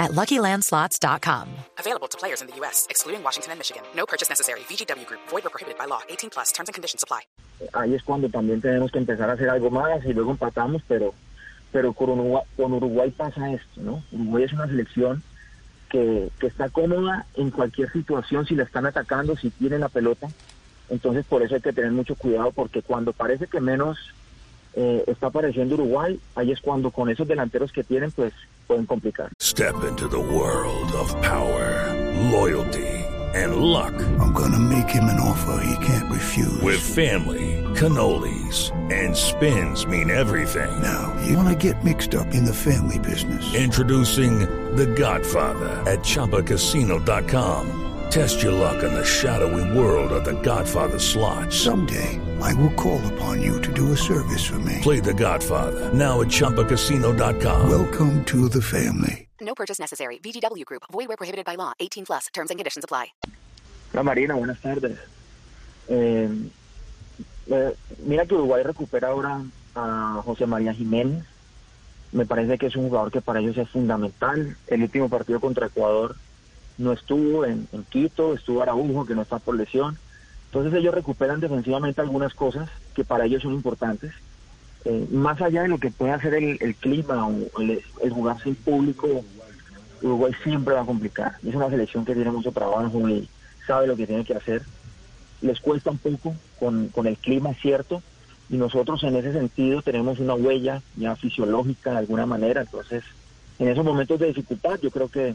at LuckyLandSlots.com. Available to players in the U.S., excluding Washington and Michigan. No purchase necessary. VGW Group. Void or prohibited by law. 18 plus. Terms and conditions apply. Ahí es cuando también tenemos que empezar a hacer algo más y luego empatamos, pero, pero con, Uruguay, con Uruguay pasa esto, ¿no? Uruguay es una selección que, que está cómoda en cualquier situación si la están atacando, si tienen la pelota. Entonces por eso hay que tener mucho cuidado porque cuando parece que menos eh, está apareciendo Uruguay, ahí es cuando con esos delanteros que tienen, pues pueden complicar. Step into the world of power, loyalty, and luck. I'm gonna make him an offer he can't refuse. With family, cannolis, and spins mean everything. Now, you wanna get mixed up in the family business. Introducing The Godfather at ChumbaCasino.com. Test your luck in the shadowy world of The Godfather slot. Someday, I will call upon you to do a service for me. Play The Godfather now at ChumbaCasino.com. Welcome to the family. No purchase necessary. VGW Group. Void where prohibited by law. 18 plus. Terms and conditions apply. Hola Marina, buenas tardes. Eh, eh, mira que Uruguay recupera ahora a José María Jiménez. Me parece que es un jugador que para ellos es fundamental. El último partido contra Ecuador no estuvo en, en Quito, estuvo Araujo, que no está por lesión. Entonces ellos recuperan defensivamente algunas cosas que para ellos son importantes. Eh, más allá de lo que puede hacer el, clima o el, el jugarse en público, Uruguay siempre va a complicar. Es una selección que tiene mucho trabajo y sabe lo que tiene que hacer. Les cuesta un poco con, con el clima, cierto, y nosotros en ese sentido tenemos una huella ya fisiológica de alguna manera. Entonces, en esos momentos de dificultad, yo creo que,